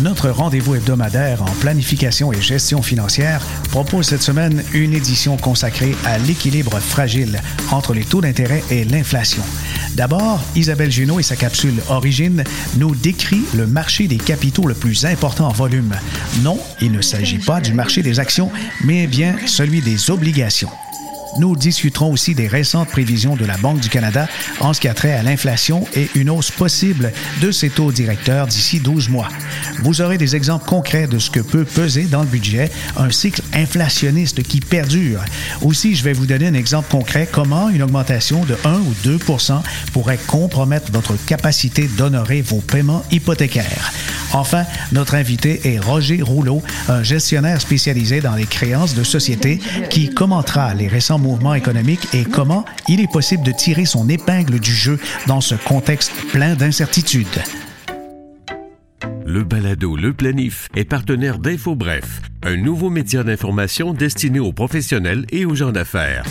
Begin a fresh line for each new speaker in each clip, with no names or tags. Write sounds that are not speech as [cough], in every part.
Notre rendez-vous hebdomadaire en planification et gestion financière propose cette semaine une édition consacrée à l'équilibre fragile entre les taux d'intérêt et l'inflation. D'abord, Isabelle Junot et sa capsule Origine nous décrit le marché des capitaux le plus important en volume. Non, il ne s'agit pas du marché des actions, mais bien celui des obligations. Nous discuterons aussi des récentes prévisions de la Banque du Canada en ce qui a trait à l'inflation et une hausse possible de ses taux directeurs d'ici 12 mois. Vous aurez des exemples concrets de ce que peut peser dans le budget un cycle inflationniste qui perdure. Aussi, je vais vous donner un exemple concret comment une augmentation de 1 ou 2% pourrait compromettre votre capacité d'honorer vos paiements hypothécaires. Enfin, notre invité est Roger Rouleau, un gestionnaire spécialisé dans les créances de société qui commentera les récents mouvements économiques et comment il est possible de tirer son épingle du jeu dans ce contexte plein d'incertitudes.
Le balado Le Planif est partenaire d'InfoBref, un nouveau média d'information destiné aux professionnels et aux gens d'affaires.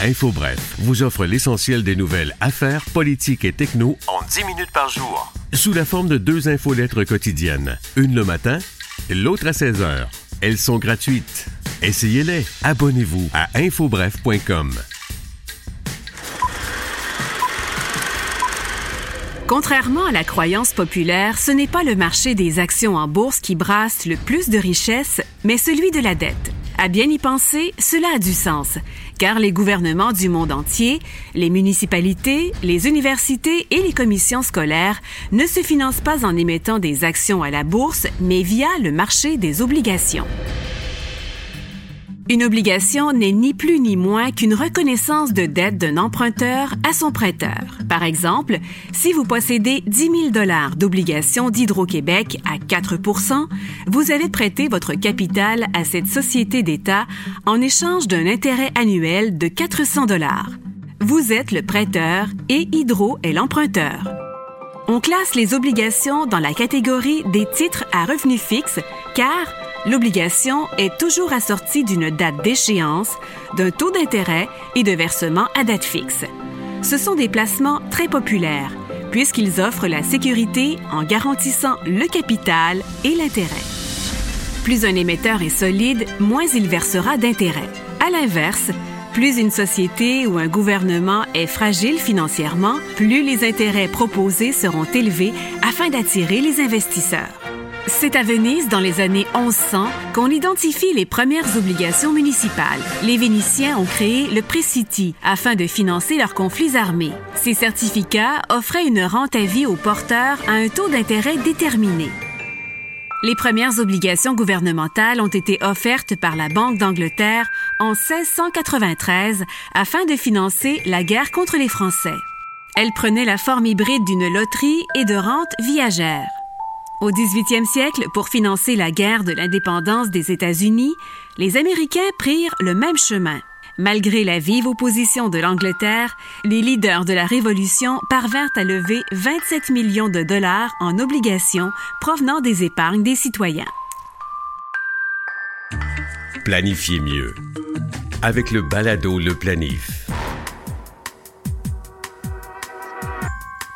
InfoBref vous offre l'essentiel des nouvelles affaires, politiques et techno en 10 minutes par jour. Sous la forme de deux infolettres quotidiennes, une le matin, l'autre à 16 heures. Elles sont gratuites. Essayez-les. Abonnez-vous à infobref.com.
Contrairement à la croyance populaire, ce n'est pas le marché des actions en bourse qui brasse le plus de richesses, mais celui de la dette. À bien y penser, cela a du sens, car les gouvernements du monde entier, les municipalités, les universités et les commissions scolaires ne se financent pas en émettant des actions à la bourse, mais via le marché des obligations. Une obligation n'est ni plus ni moins qu'une reconnaissance de dette d'un emprunteur à son prêteur. Par exemple, si vous possédez 10 000 dollars d'obligations d'Hydro-Québec à 4% vous avez prêté votre capital à cette société d'État en échange d'un intérêt annuel de 400 dollars. Vous êtes le prêteur et Hydro est l'emprunteur. On classe les obligations dans la catégorie des titres à revenus fixes car l'obligation est toujours assortie d'une date d'échéance, d'un taux d'intérêt et de versement à date fixe. Ce sont des placements très populaires puisqu'ils offrent la sécurité en garantissant le capital et l'intérêt. Plus un émetteur est solide, moins il versera d'intérêt. À l'inverse, plus une société ou un gouvernement est fragile financièrement, plus les intérêts proposés seront élevés afin d'attirer les investisseurs. C'est à Venise, dans les années 1100, qu'on identifie les premières obligations municipales. Les Vénitiens ont créé le Préciti afin de financer leurs conflits armés. Ces certificats offraient une rente à vie aux porteurs à un taux d'intérêt déterminé. Les premières obligations gouvernementales ont été offertes par la Banque d'Angleterre en 1693 afin de financer la guerre contre les Français. Elles prenaient la forme hybride d'une loterie et de rente viagère. Au 18e siècle, pour financer la guerre de l'indépendance des États-Unis, les Américains prirent le même chemin. Malgré la vive opposition de l'Angleterre, les leaders de la Révolution parvinrent à lever 27 millions de dollars en obligations provenant des épargnes des citoyens.
Planifiez mieux avec le balado Le Planif.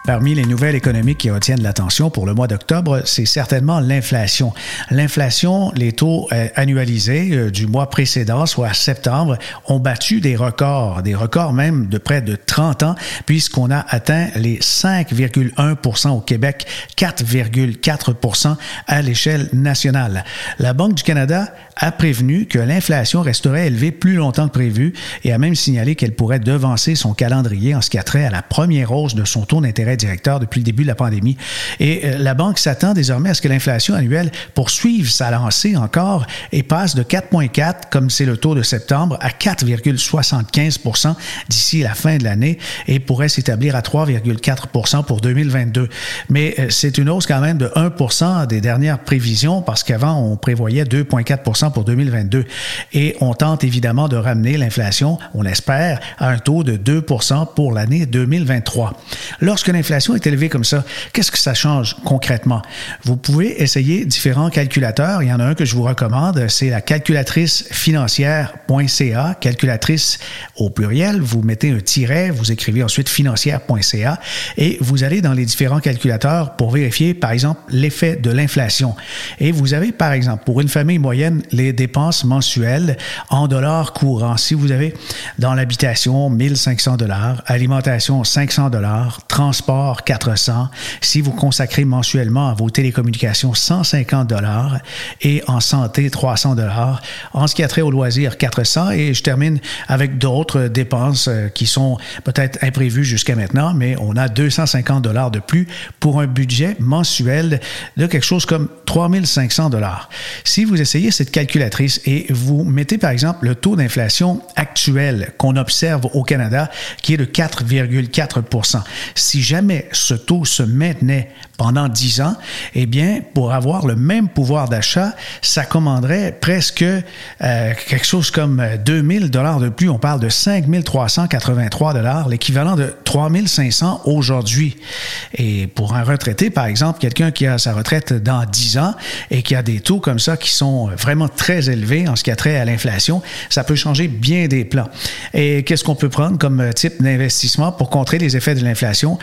Parmi les nouvelles économiques qui retiennent l'attention pour le mois d'octobre, c'est certainement l'inflation. L'inflation, les taux euh, annualisés euh, du mois précédent, soit septembre, ont battu des records, des records même de près de 30 ans, puisqu'on a atteint les 5,1% au Québec, 4,4% à l'échelle nationale. La Banque du Canada a prévenu que l'inflation resterait élevée plus longtemps que prévu et a même signalé qu'elle pourrait devancer son calendrier en ce qui a trait à la première hausse de son taux d'intérêt directeur depuis le début de la pandémie. Et euh, la Banque s'attend désormais à ce que l'inflation annuelle poursuive sa lancée encore et passe de 4,4 comme c'est le taux de septembre à 4,75% d'ici la fin de l'année et pourrait s'établir à 3,4% pour 2022. Mais euh, c'est une hausse quand même de 1% des dernières prévisions parce qu'avant on prévoyait 2,4 pour 2022. Et on tente évidemment de ramener l'inflation, on espère, à un taux de 2% pour l'année 2023. Lorsque l'inflation est élevée comme ça, qu'est-ce que ça change concrètement? Vous pouvez essayer différents calculateurs. Il y en a un que je vous recommande, c'est la calculatrice financière.ca, calculatrice au pluriel. Vous mettez un tiret, vous écrivez ensuite financière.ca et vous allez dans les différents calculateurs pour vérifier, par exemple, l'effet de l'inflation. Et vous avez, par exemple, pour une famille moyenne, les dépenses mensuelles en dollars courants. Si vous avez dans l'habitation 1500 dollars, alimentation 500 dollars, transport 400, si vous consacrez mensuellement à vos télécommunications 150 dollars et en santé 300 dollars, en ce qui a trait au loisir 400 et je termine avec d'autres dépenses euh, qui sont peut-être imprévues jusqu'à maintenant, mais on a 250 dollars de plus pour un budget mensuel de quelque chose comme 3500 dollars. Si vous essayez cette calculatrice et vous mettez par exemple le taux d'inflation actuel qu'on observe au Canada, qui est de 4,4% si jamais ce taux se maintenait pendant 10 ans, eh bien, pour avoir le même pouvoir d'achat, ça commanderait presque euh, quelque chose comme 2000 dollars de plus. On parle de 5383 dollars, l'équivalent de 3500 aujourd'hui. Et pour un retraité, par exemple, quelqu'un qui a sa retraite dans 10 ans et qui a des taux comme ça qui sont vraiment très élevés en ce qui a trait à l'inflation, ça peut changer bien des plans. Et qu'est-ce qu'on peut prendre comme type d'investissement pour contrer les effets de l'inflation?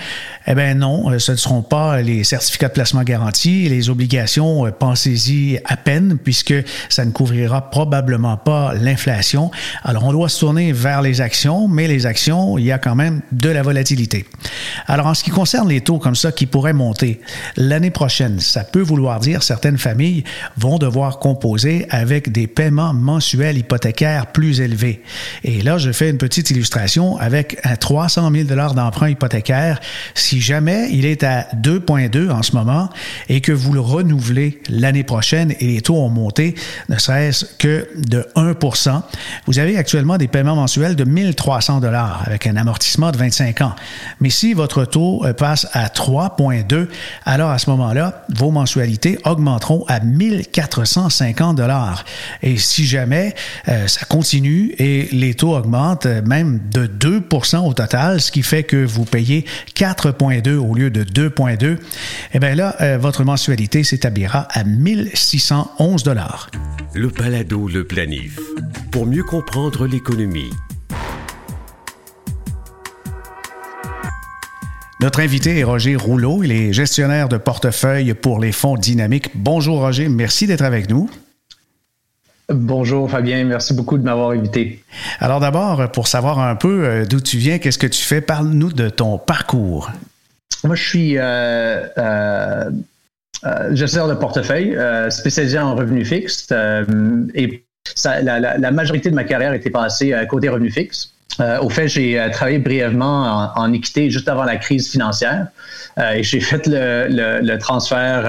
Eh bien non, ce ne seront pas les certificats de placement garanti, les obligations, euh, pensez-y à peine, puisque ça ne couvrira probablement pas l'inflation. Alors on doit se tourner vers les actions, mais les actions, il y a quand même de la volatilité. Alors en ce qui concerne les taux comme ça qui pourraient monter, l'année prochaine, ça peut vouloir dire certaines familles vont devoir composer avec des paiements mensuels hypothécaires plus élevés. Et là, je fais une petite illustration avec un 300 000 d'emprunt hypothécaire. Si jamais il est à 2,2 en ce moment et que vous le renouvelez l'année prochaine et les taux ont monté, ne serait-ce que de 1% vous avez actuellement des paiements mensuels de 1300 dollars avec un amortissement de 25 ans. Mais si votre taux euh, passe à 3,2, alors à ce moment-là, vos mensualités augmenteront à 1450 dollars. Et si jamais euh, ça continue et les taux augmentent euh, même de 2% au total, ce qui fait que vous payez 4,2 au lieu de 2,2, eh bien là, euh, votre mensualité s'établira à 1611 dollars.
Le Palado Le Planif. Pour mieux comprendre l'économie.
Notre invité est Roger Rouleau. Il est gestionnaire de portefeuille pour les fonds dynamiques. Bonjour Roger, merci d'être avec nous.
Bonjour Fabien, merci beaucoup de m'avoir invité.
Alors d'abord, pour savoir un peu euh, d'où tu viens, qu'est-ce que tu fais, parle-nous de ton parcours.
Moi, je suis euh, euh, euh, gestionnaire de portefeuille spécialisé en revenus fixes et la, majorité de ma carrière était passée côté revenus fixes. au fait, j'ai travaillé brièvement en, équité juste avant la crise financière et j'ai fait le, transfert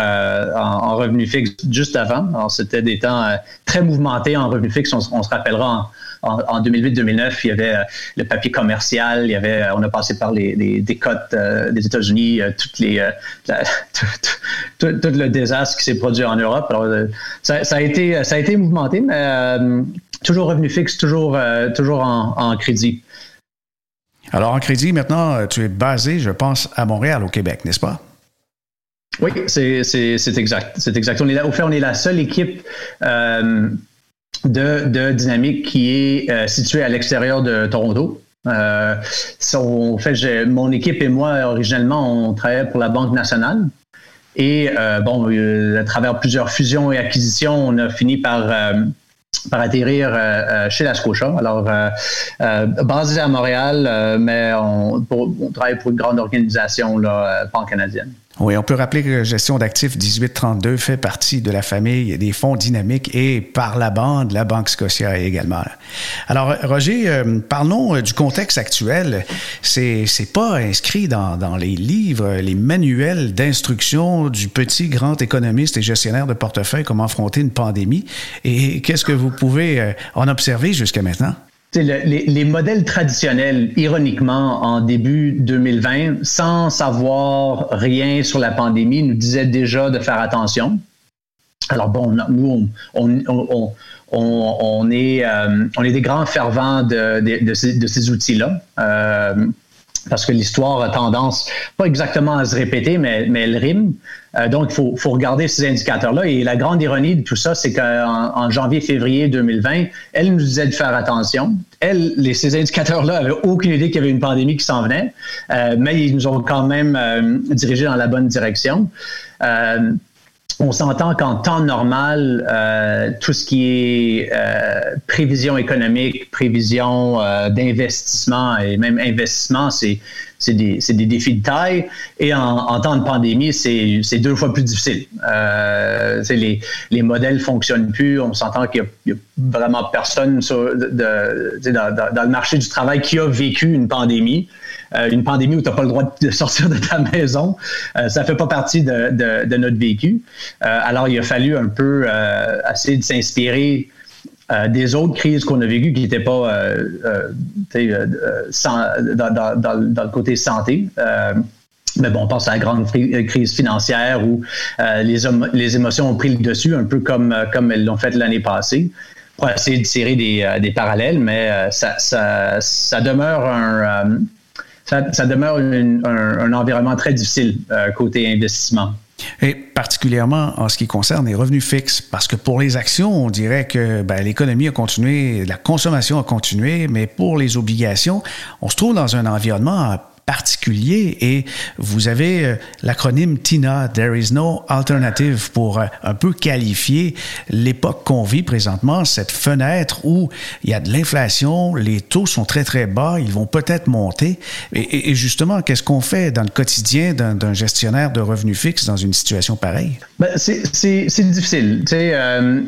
en, revenus fixes juste avant. Alors, c'était des temps très mouvementés en revenus fixes. On, se rappellera en, en, 2008-2009, il y avait euh, le papier commercial, il y avait, euh, on a passé par les, les des cotes euh, des États-Unis, toutes les, [laughs] tout, le désastre qui s'est produit en Europe. Alors, ça, a été, ça a été mouvementé, mais toujours revenu fixe, toujours, toujours en, crédit.
Alors, en crédit, maintenant, tu es basé, je pense, à Montréal, au Québec, n'est-ce pas?
Oui, c'est exact. C'est exact. On est là, au fait, on est la seule équipe de, dynamique qui est euh, située à l'extérieur de Toronto. Euh, fait, mon équipe et moi, originellement, on travaillait pour la Banque nationale. Et euh, bon, à travers plusieurs fusions et acquisitions, on a fini par, par atterrir chez la Scotia. Alors, basé à Montréal, mais on, on, travaille pour une grande organisation là, pan-canadienne.
Oui, on peut rappeler que gestion d'actifs 1832 fait partie de la famille des fonds dynamiques et par la bande, la Banque Scotia également. Alors, Roger, euh, parlons euh, du contexte actuel. C'est, c'est pas inscrit dans, dans les livres, les manuels d'instruction du petit grand économiste et gestionnaire de portefeuille comment affronter une pandémie. Et qu'est-ce que vous pouvez euh, en observer jusqu'à maintenant?
Les, modèles traditionnels, ironiquement, en début 2020, sans savoir rien sur la pandémie, nous disaient déjà de faire attention. Alors bon, nous, on, est, on est des grands fervents de, de, ces, outils-là parce que l'histoire a tendance, pas exactement à se répéter, mais, mais elle rime. Euh, donc, il faut, faut, regarder ces indicateurs-là. Et la grande ironie de tout ça, c'est qu'en en janvier-février 2020, elle nous disait de faire attention. Elle, ces indicateurs-là avaient aucune idée qu'il y avait une pandémie qui s'en venait, euh, mais ils nous ont quand même euh, dirigés dans la bonne direction. On s'entend qu'en temps normal, euh, tout ce qui est euh, prévision économique, prévision euh, d'investissement et même investissement, c'est c'est des, des, défis de taille. Et en, temps de pandémie, c'est deux fois plus difficile. Euh, les, les modèles fonctionnent plus. On s'entend qu'il n'y a, vraiment personne dans, le marché du travail qui a vécu une pandémie. Euh, une pandémie où tu n'as pas le droit de [laughs] sortir de ta maison. Euh, ça fait pas partie de, de, notre vécu. Alors, il a fallu un peu essayer de s'inspirer des autres crises qu'on a vécues qui n'étaient pas dans, le côté santé. mais bon, on pense à la grande crise financière où les, émotions ont pris le dessus, un peu comme, comme elles l'ont fait l'année passée, pour essayer de tirer des, parallèles, mais ça, demeure un, ça, demeure un, environnement très difficile euh, côté investissement.
Et particulièrement en ce qui concerne les revenus fixes, parce que pour les actions, on dirait que ben, l'économie a continué, la consommation a continué, mais pour les obligations, on se trouve dans un environnement particulier et vous avez euh, l'acronyme TINA, There is no alternative, pour euh, un peu qualifier l'époque qu'on vit présentement, cette fenêtre où il y a de l'inflation, les taux sont très très bas, ils vont peut-être monter. Et, justement, qu'est-ce qu'on fait dans le quotidien d'un gestionnaire de revenus fixes dans une situation pareille?
Ben, c'est difficile. Euh,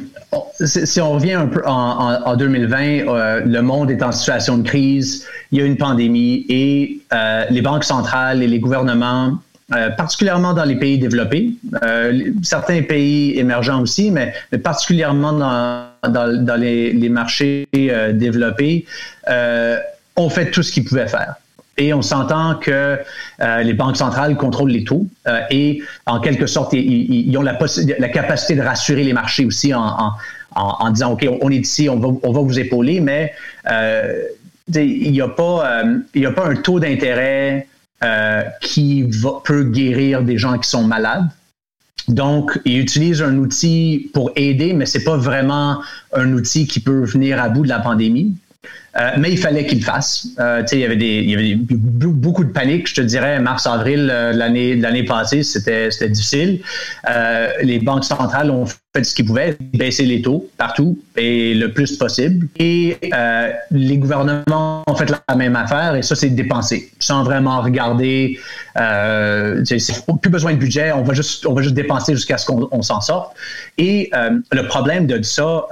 si on revient un peu en, 2020, euh, le monde est en situation de crise, il y a une pandémie et euh, les banques centrales et les gouvernements, euh, particulièrement dans les pays développés, certains pays émergents aussi, mais, particulièrement dans, les, marchés développés, ont fait tout ce qu'ils pouvaient faire. Et on s'entend que les banques centrales contrôlent les taux et en quelque sorte, ils, ont la, capacité de rassurer les marchés aussi en, disant, OK, on est ici, on va, vous épauler, mais euh, il n'y a, pas, euh, a pas un taux d'intérêt euh, qui peut guérir des gens qui sont malades. Donc, ils utilisent un outil pour aider, mais ce n'est pas vraiment un outil qui peut venir à bout de la pandémie. Euh, mais il fallait qu'il le fasse. Euh, il y avait des, il y avait beaucoup de panique. Je te dirais, mars-avril euh, l'année passée, c'était difficile. Euh, les banques centrales ont fait ce qu'ils pouvaient, baisser les taux partout et le plus possible. Et euh, les gouvernements ont fait la même affaire et ça, c'est dépenser sans vraiment regarder. Plus besoin de budget, on va juste on va juste dépenser jusqu'à ce qu'on s'en sorte. Et le problème de ça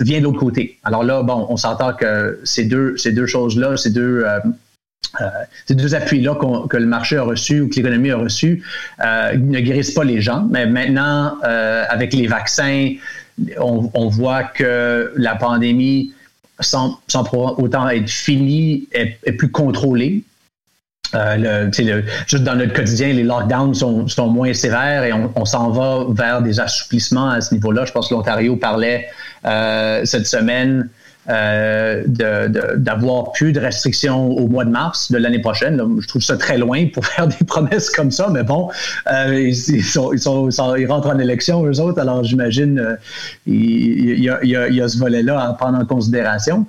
vient de l'autre côté. Alors là, bon, on s'entend que ces deux, ces deux choses-là, ces deux, euh, euh, ces deux appuis-là que le marché a reçus ou que l'économie a reçus euh, ne guérissent pas les gens. Mais maintenant, avec les vaccins, on, voit que la pandémie, sans, sans autant être finie, est, plus contrôlée. juste dans notre quotidien, les lockdowns sont, sont moins sévères et on, on s'en va vers des assouplissements à ce niveau-là. Je pense que l'Ontario parlait cette semaine euh, d'avoir plus de restrictions au mois de mars de l'année prochaine. je trouve ça très loin pour [laughs] faire des promesses comme ça, mais bon, euh, ils, sont, ils, sont, ils, rentrent en élection, eux autres, alors j'imagine euh, il, y a, il, y a, ce volet-là à prendre en considération.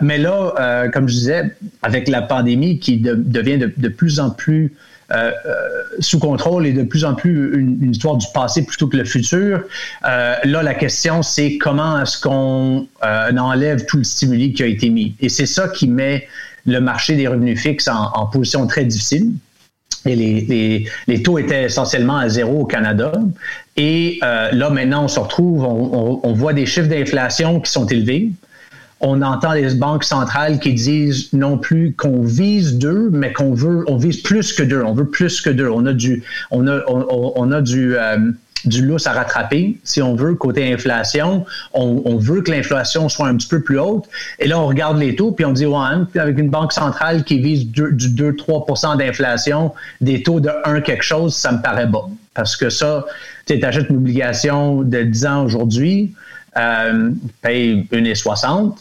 Mais là, comme je disais, avec la pandémie qui devient de, de, plus en plus euh, euh, sous contrôle et de plus en plus une, histoire du passé plutôt que le futur. Euh, là, la question, c'est comment est-ce qu'on enlève tout le stimuli qui a été mis? Et c'est ça qui met le marché des revenus fixes en, position très difficile. Et les, taux étaient essentiellement à zéro au Canada. Et là, maintenant, on se retrouve, on, on voit des chiffres d'inflation qui sont élevés on entend les banques centrales qui disent non plus qu'on vise deux, mais qu'on veut, on vise plus que deux. On veut plus que deux. On a du, on a, on, a du, euh, du lousse à rattraper, si on veut, côté inflation. On, veut que l'inflation soit un petit peu plus haute. Et là, on regarde les taux, puis on dit, ouais, avec une banque centrale qui vise du 2-3% d'inflation, des taux de 1 quelque chose, ça me paraît bon. Parce que ça, Tu achètes une obligation de 10 ans aujourd'hui, euh, paye 1,60.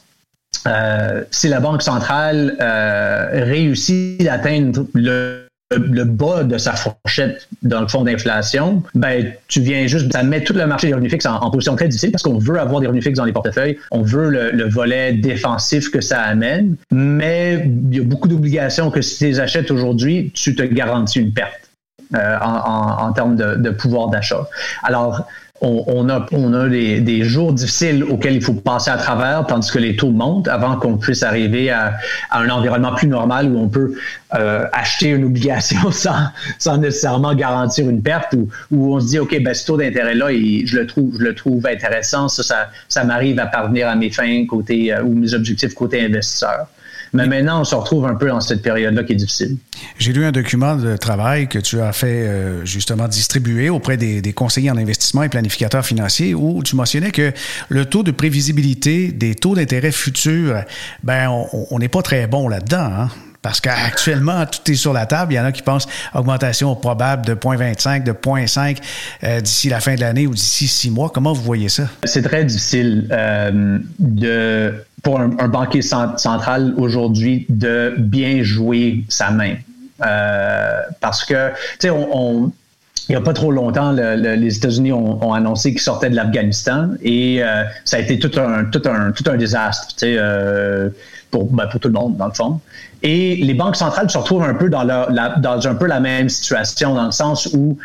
Euh, si la Banque centrale euh, réussit d'atteindre le le bas de sa fourchette dans le fond d'inflation, ben tu viens juste, ça met tout le marché des revenus fixes en, position très difficile parce qu'on veut avoir des revenus fixes dans les portefeuilles, on veut le, volet défensif que ça amène, mais il y a beaucoup d'obligations que si tu les achètes aujourd'hui, tu te garantis une perte euh, en, termes de, de pouvoir d'achat. Alors, on, a, on a des, jours difficiles auxquels il faut passer à travers, tandis que les taux montent avant qu'on puisse arriver à, un environnement plus normal où on peut euh, acheter une obligation [laughs] sans, nécessairement garantir une perte, ou où on se dit, OK, ben, ce taux d'intérêt-là, je le trouve, je le trouve intéressant, ça, ça, m'arrive à parvenir à mes fins côté euh, ou mes objectifs côté investisseur. Mais maintenant, on se retrouve un peu dans cette période-là qui est difficile.
J'ai lu un document de travail que tu as fait euh, justement distribuer auprès des, conseillers en investissement et planificateurs financiers où tu mentionnais que le taux de prévisibilité des taux d'intérêt futurs, ben on n'est pas très bon là-dedans. Hein? Parce qu'actuellement, tout est sur la table. Il y en a qui pensent augmentation probable de 0,25, de 0,5 euh, d'ici la fin de l'année ou d'ici six mois. Comment vous voyez ça?
C'est très difficile euh, de, pour un, banquier central aujourd'hui de bien jouer sa main. Euh, parce que, tu sais, on, il n'y a pas trop longtemps, les États-Unis ont, annoncé qu'ils sortaient de l'Afghanistan et ça a été tout un, tout un, tout un désastre tu sais, pour, ben, pour tout le monde, dans le fond. Et les banques centrales se retrouvent un peu dans, dans un peu la même situation, dans le sens où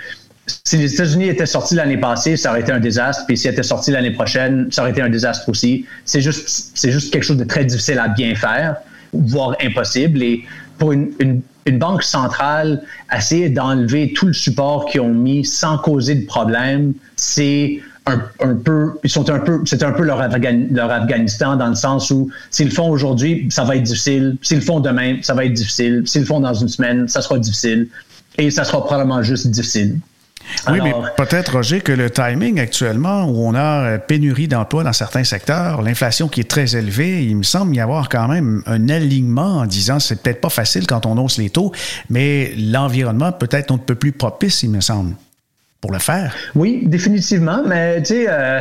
si les États-Unis étaient sortis l'année passée, ça aurait été un désastre. Puis s'ils étaient sortis l'année prochaine, ça aurait été un désastre aussi. C'est juste, c'est juste quelque chose de très difficile à bien faire, voire impossible. Et pour une banque centrale, essayer d'enlever tout le support qu'ils ont mis sans causer de problème, c'est un peu leur, leur, Afghanistan dans le sens où s'ils le font aujourd'hui, ça va être difficile. S'ils le font demain, ça va être difficile. S'ils le font dans une semaine, ça sera difficile. Et ça sera probablement juste difficile.
Oui, mais peut-être, Roger, que le timing actuellement, où on a euh, pénurie d'emplois dans certains secteurs, l'inflation qui est très élevée, il me semble y avoir quand même un alignement en disant c'est peut-être pas facile quand on hausse les taux, mais l'environnement peut être un peu plus propice, il me semble pour le faire.
Oui, définitivement. Mais tu sais, euh,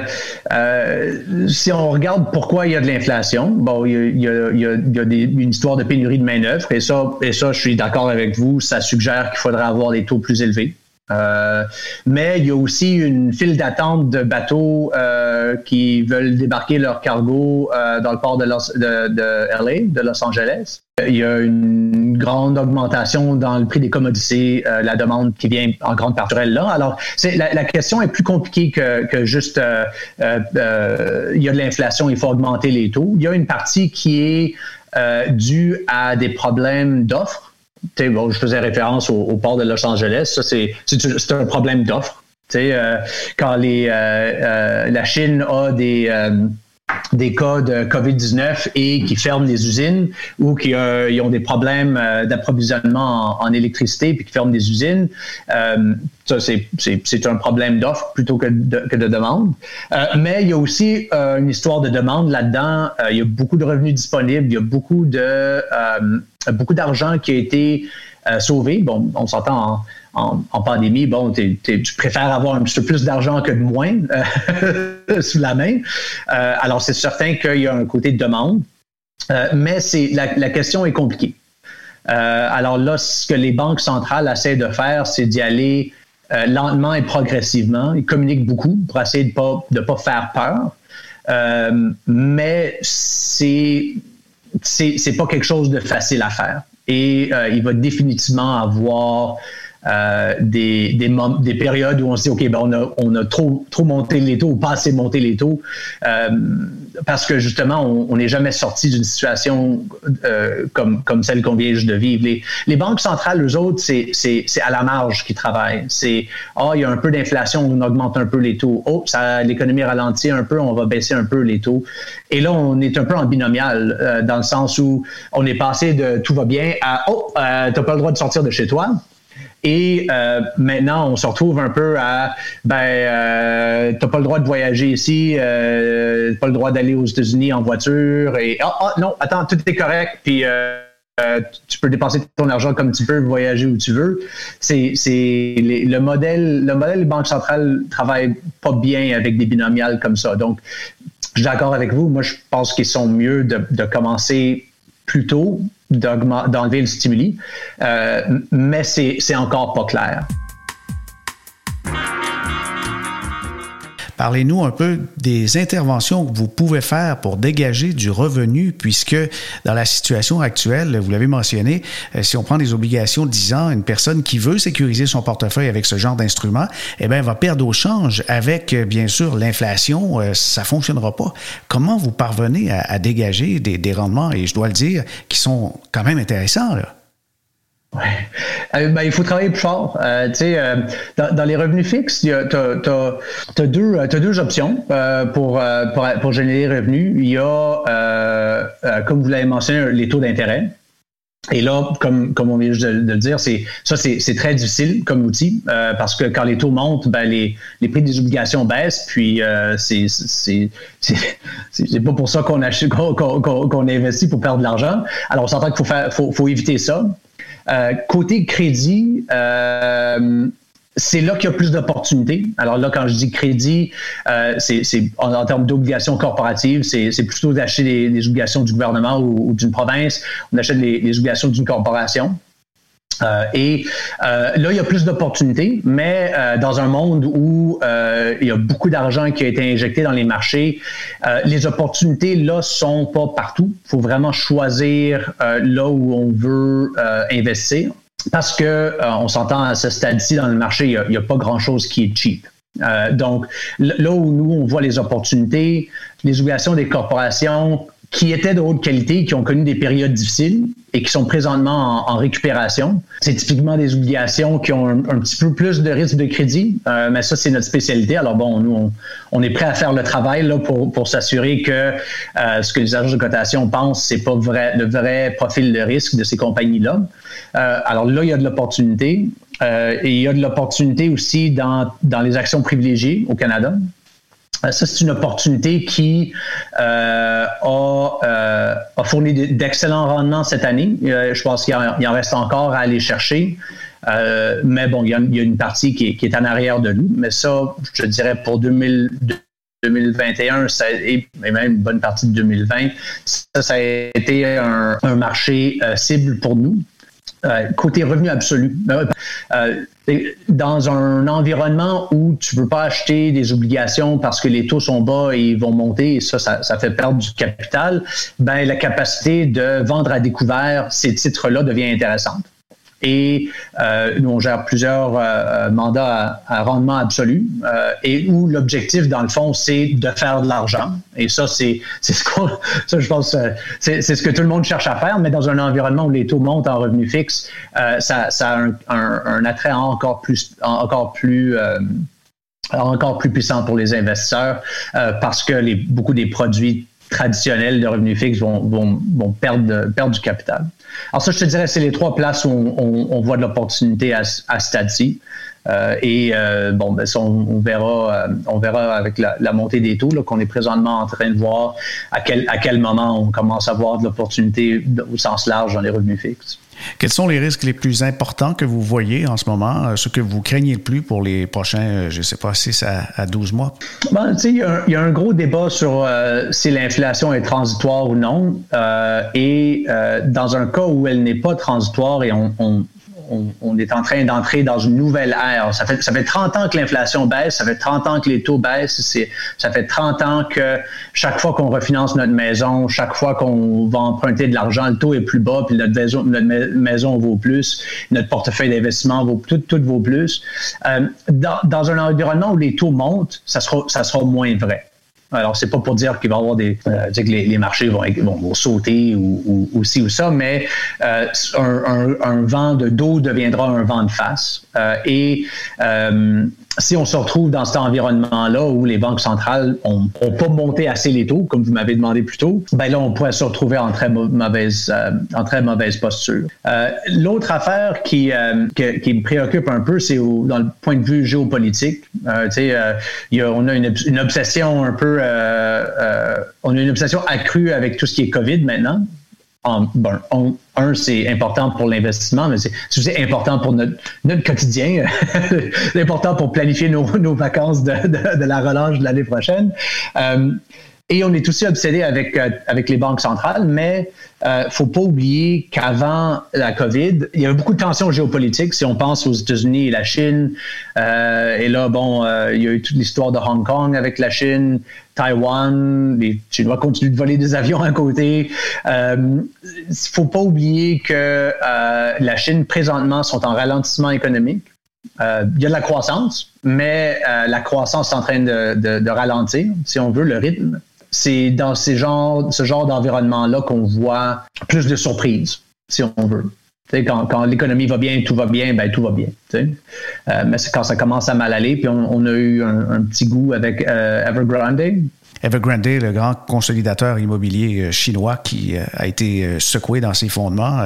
euh, si on regarde pourquoi il y a de l'inflation, bon, il y a, il y a, il y a des, une histoire de pénurie de main d'œuvre et ça, et ça, je suis d'accord avec vous. Ça suggère qu'il faudrait avoir des taux plus élevés. Euh, mais il y a aussi une file d'attente de bateaux euh, qui veulent débarquer leur cargo euh, dans le port de, de, LA, de Los Angeles. Il y a une grande augmentation dans le prix des commodités, la demande qui vient en grande partie là. Alors, la, la, question est plus compliquée que, que juste il y a de l'inflation, il faut augmenter les taux. Il y a une partie qui est due à des problèmes d'offres je faisais référence au, port de Los Angeles. Ça, c'est un problème d'offre. Euh, quand les, euh, euh, la Chine a des des cas de COVID-19 et qui ferment les usines ou qui ont des problèmes d'approvisionnement en, électricité puis qui ferment des usines. ça, c'est un problème d'offre plutôt que de, que de demande. mais il y a aussi une histoire de demande là-dedans. il y a beaucoup de revenus disponibles. Il y a beaucoup de beaucoup d'argent qui a été euh, sauvé. Bon, on s'entend en, pandémie, bon, tu préfères avoir un petit peu plus d'argent que de moins euh, [laughs] sous la main. Euh, alors, c'est certain qu'il y a un côté de demande, mais c'est la, question est compliquée. alors là, ce que les banques centrales essaient de faire, c'est d'y aller lentement et progressivement. Ils communiquent beaucoup pour essayer de ne pas, de pas faire peur. mais c'est c'est pas quelque chose de facile à faire. Et euh, il va définitivement avoir euh, des, des, des, périodes où on se dit, OK, ben on a, on a trop, trop monté les taux ou pas assez monté les taux, euh, parce que justement, on n'est jamais sorti d'une situation euh, comme, comme celle qu'on vient juste de vivre. Les, les banques centrales, eux autres, c'est à la marge qu'ils travaillent. C'est, ah, il y a un peu d'inflation, on augmente un peu les taux. Oh, l'économie ralentit un peu, on va baisser un peu les taux. Et là, on est un peu en binomial, euh, dans le sens où on est passé de tout va bien à, oh, euh, t'as pas le droit de sortir de chez toi. Et euh, maintenant, on se retrouve un peu à ben, euh, t'as pas le droit de voyager ici, euh, t'as pas le droit d'aller aux États-Unis en voiture. Et ah, ah non, attends, tout est correct. Puis euh, tu peux dépenser ton argent comme tu veux, voyager où tu veux. C'est le modèle, le modèle des banques centrales travaille pas bien avec des binomiales comme ça. Donc, je suis d'accord avec vous. Moi, je pense qu'ils sont mieux de, de commencer plus tôt, d'enlever le stimuli, euh, mais c'est encore pas clair.
Parlez-nous un peu des interventions que vous pouvez faire pour dégager du revenu, puisque dans la situation actuelle, vous l'avez mentionné, euh, si on prend des obligations de 10 ans, une personne qui veut sécuriser son portefeuille avec ce genre d'instrument, eh bien, va perdre au change avec, euh, bien sûr, l'inflation. Euh, ça fonctionnera pas. Comment vous parvenez à, dégager des, rendements, et je dois le dire, qui sont quand même intéressants?
Ouais. Euh, ben, il faut travailler plus fort. Euh, euh, dans, dans, les revenus fixes, tu as, deux, as deux options euh, pour, pour, pour, générer des revenus. Il y a, comme vous l'avez mentionné, les taux d'intérêt. Et là, comme, comme on vient de, de le dire, c'est ça, c'est très difficile comme outil parce que quand les taux montent, ben, les, les prix des obligations baissent, puis euh, c'est pas pour ça qu'on qu'on qu'on investit pour perdre de l'argent. Alors, on s'entend qu'il faut, faire, faut, faut éviter ça. Euh, côté crédit, euh, c'est là qu'il y a plus d'opportunités. Alors là, quand je dis crédit, euh, c'est en, termes d'obligations corporatives, c'est plutôt d'acheter des, obligations du gouvernement ou, d'une province. On achète les obligations d'une corporation. Euh, et euh, là, il y a plus d'opportunités, mais euh, dans un monde où il y a beaucoup d'argent qui a été injecté dans les marchés, les opportunités là sont pas partout. Il faut vraiment choisir là où on veut investir, parce que on s'entend à ce stade-ci dans le marché, il n'y a, pas grand-chose qui est cheap. donc là où nous on voit les opportunités, les obligations des corporations qui étaient de haute qualité, qui ont connu des périodes difficiles et qui sont présentement en, récupération. C'est typiquement des obligations qui ont un, petit peu plus de risque de crédit, euh, mais ça, c'est notre spécialité. Alors bon, nous, on, est prêt à faire le travail là, pour, pour s'assurer que euh, ce que les agences de cotation pensent, c'est pas vrai, le vrai profil de risque de ces compagnies-là. Euh, alors là, il y a de l'opportunité. et il y a de l'opportunité aussi dans, dans les actions privilégiées au Canada. Euh, ça, c'est une opportunité qui euh, a, euh, a, fourni d'excellents rendements cette année. je pense qu'il en, reste encore à aller chercher. mais bon, il y, a, une partie qui est, en arrière de nous. Mais ça, je dirais pour 2021 et même une bonne partie de 2020, ça, ça a été un marché cible pour nous. Euh, côté revenu absolu. Euh, euh, dans un environnement où tu ne veux pas acheter des obligations parce que les taux sont bas et ils vont monter, et ça, ça, fait perdre du capital, ben, la capacité de vendre à découvert ces titres-là devient intéressante. Et euh, nous, on gère plusieurs euh, mandats à, rendement absolu euh, et où l'objectif, dans le fond, c'est de faire de l'argent. Et ça, c'est ce qu'on, ça, je pense, c'est ce que tout le monde cherche à faire, mais dans un environnement où les taux montent en revenu fixe, ça, ça, a un, un, attrait encore plus, encore plus encore plus puissant pour les investisseurs parce que les, beaucoup des produits traditionnels de revenus fixes vont, vont, vont perdre, perdre du capital. Alors ça, je te dirais, c'est les trois places où on, voit de l'opportunité à, à stade-ci. Euh, et euh, bon, ben, on, verra, euh, on verra avec la, montée des taux qu'on est présentement en train de voir à quel, à quel moment on commence à voir de l'opportunité au sens large dans les revenus fixes.
Quels sont les risques les plus importants que vous voyez en ce moment, ce que vous craignez le plus pour les prochains, je ne sais pas, 6 à, 12 mois?
Ben, il y, a un gros débat sur si l'inflation est transitoire ou non. et dans un cas où elle n'est pas transitoire et on, on, est en train d'entrer dans une nouvelle ère. Ça fait, ça fait 30 ans que l'inflation baisse, ça fait 30 ans que les taux baissent, ça fait 30 ans que chaque fois qu'on refinance notre maison, chaque fois qu'on va emprunter de l'argent, le taux est plus bas, puis notre maison, notre maison vaut plus, notre portefeuille d'investissement vaut tout, tout vaut plus. Euh, dans, dans, un environnement où les taux montent, ça sera, ça sera moins vrai. Alors, c'est pas pour dire qu'il va y avoir des, euh, que les, marchés vont, vont, sauter ou, ou, ou, ci ou ça, mais euh, un, vent de dos deviendra un vent de face. Euh, et si on se retrouve dans cet environnement-là où les banques centrales ont, pas monté assez les taux, comme vous m'avez demandé plus tôt, ben là, on pourrait se retrouver en très mauvaise, euh, en très mauvaise posture. Euh, l'autre affaire qui, euh, qui, me préoccupe un peu, c'est dans le point de vue géopolitique. y a, on a une, obsession un peu, on a une obsession accrue avec tout ce qui est COVID maintenant. En, bon, en, un, c'est important pour l'investissement, mais c'est aussi important pour notre, quotidien. [laughs] c'est important pour planifier nos, vacances de, la relâche de l'année prochaine. Euh, et on est aussi obsédé avec, euh, avec les banques centrales, mais euh, faut pas oublier qu'avant la COVID, il y avait beaucoup de tensions géopolitiques. Si on pense aux États-Unis et la Chine, euh, et là, bon, euh, il y a eu toute l'histoire de Hong Kong avec la Chine, Taïwan, les Chinois continuent de voler des avions à côté. Il euh, faut pas oublier que euh, la Chine, présentement, sont en ralentissement économique. Euh, il y a de la croissance, mais euh, la croissance est en train de, de, de, ralentir, si on veut, le rythme c'est dans ces genres, ce genre d'environnement-là qu'on voit plus de surprises, si on veut. quand, quand l'économie va bien, tout va bien, ben tout va bien. Euh, mais c'est quand ça commence à mal aller, puis on, a eu un, un, petit goût avec euh, Evergrande,
Evergrande, le grand consolidateur immobilier euh, chinois qui euh, a été euh, secoué dans ses fondements.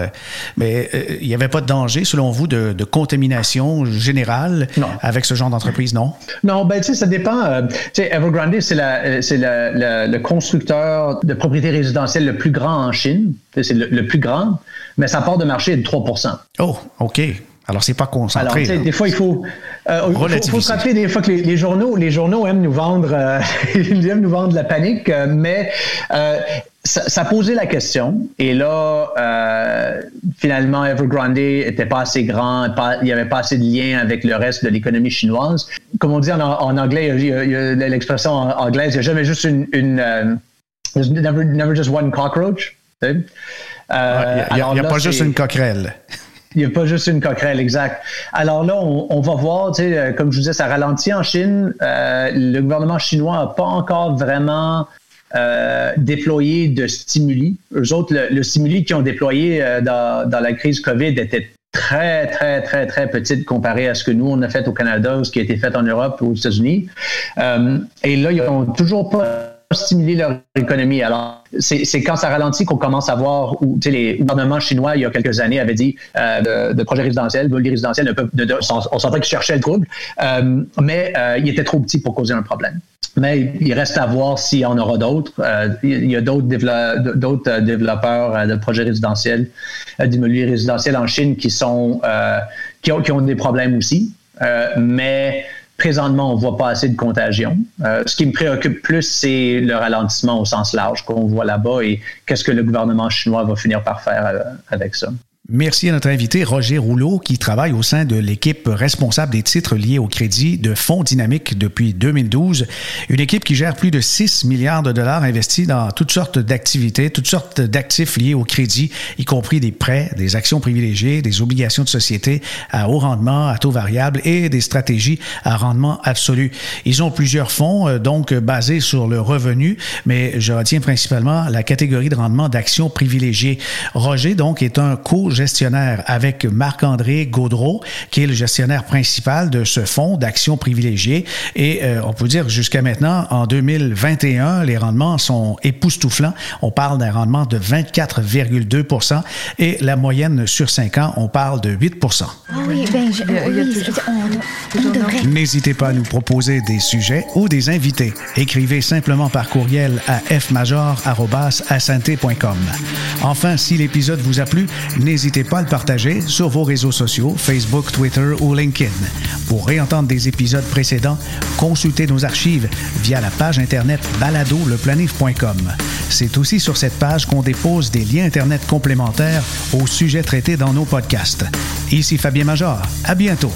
Mais il n'y avait pas de danger, selon vous, de, de contamination générale
non.
avec ce genre d'entreprise, non?
Non, ben tu sais, ça dépend. tu sais, Evergrande, c'est le constructeur de propriétés résidentielles le plus grand en Chine. C'est le, le, plus grand, mais sa part de marché est de 3%
Oh, OK. Alors, c'est pas concentré.
Alors, des fois, il faut, euh, faut, faut, se rappeler des fois que les, les, journaux, les journaux aiment nous vendre, euh, [laughs] ils aiment nous vendre la panique, euh, mais ça, ça, posait la question. Et là, finalement, Evergrande était pas assez grand, pas, il n'y avait pas assez de lien avec le reste de l'économie chinoise. Comme on dit en, en anglais, il l'expression anglaise, il n'y a jamais juste une, une never, never just one cockroach.
Il n'y a, y a, a pas juste une coquerelle.
Il n'y a pas juste une coquerelle, exact. Alors là, on, on va voir, tu sais, euh, comme je vous disais, ça ralentit en Chine. Euh, le gouvernement chinois n'a pas encore vraiment euh, déployé de stimuli. Eux autres, le, le stimuli qu'ils ont déployé euh, dans, dans, la crise COVID était très, très, très, très petite comparé à ce que nous, on a fait au Canada ou ce qui a été fait en Europe ou aux États-Unis. Euh, et là, ils n'ont toujours pas stimuler leur économie. Alors, c'est quand ça ralentit qu'on commence à voir où les gouvernements chinois, il y a quelques années, avaient dit euh, de, de, projets résidentiels, de on sentait qu'ils cherchaient le trouble, euh, mais euh, il était trop petit pour causer un problème. Mais il reste à voir s'il y en aura d'autres. Euh, il y a d'autres d'autres développeurs de projets résidentiels, d'immobilier résidentiel en Chine qui sont qui ont, qui ont des problèmes aussi. mais Présentement, on ne voit pas assez de contagion. Euh, ce qui me préoccupe plus, c'est le ralentissement au sens large qu'on voit là-bas et qu'est-ce que le gouvernement chinois va finir par faire euh, avec ça.
Merci à notre invité Roger Rouleau qui travaille au sein de l'équipe responsable des titres liés au crédit de Fonds Dynamique depuis 2012, une équipe qui gère plus de 6 milliards de dollars investis dans toutes sortes d'activités, toutes sortes d'actifs liés au crédit, y compris des prêts, des actions privilégiées, des obligations de société à haut rendement, à taux variable et des stratégies à rendement absolu. Ils ont plusieurs fonds euh, donc basés sur le revenu, mais je retiens principalement la catégorie de rendement d'actions privilégiées. Roger donc est un co gestionnaire avec Marc-André Gaudreau, qui est le gestionnaire principal de ce fonds d'actions privilégiées. Et euh, on peut dire jusqu'à maintenant, en 2021, les rendements sont époustouflants. On parle d'un rendement de 24,2 et la moyenne sur 5 ans, on parle de 8
ah oui, ben, je, oui, on, on devrait.
N'hésitez pas à nous proposer des sujets ou des invités. Écrivez simplement par courriel à fmajor.com. Enfin, si l'épisode vous a plu, n'hésitez N'hésitez pas à le partager sur vos réseaux sociaux, Facebook, Twitter ou LinkedIn. Pour réentendre des épisodes précédents, consultez nos archives via la page Internet baladoleplanif.com. C'est aussi sur cette page qu'on dépose des liens Internet complémentaires aux sujets traités dans nos podcasts. Ici Fabien Major. À bientôt.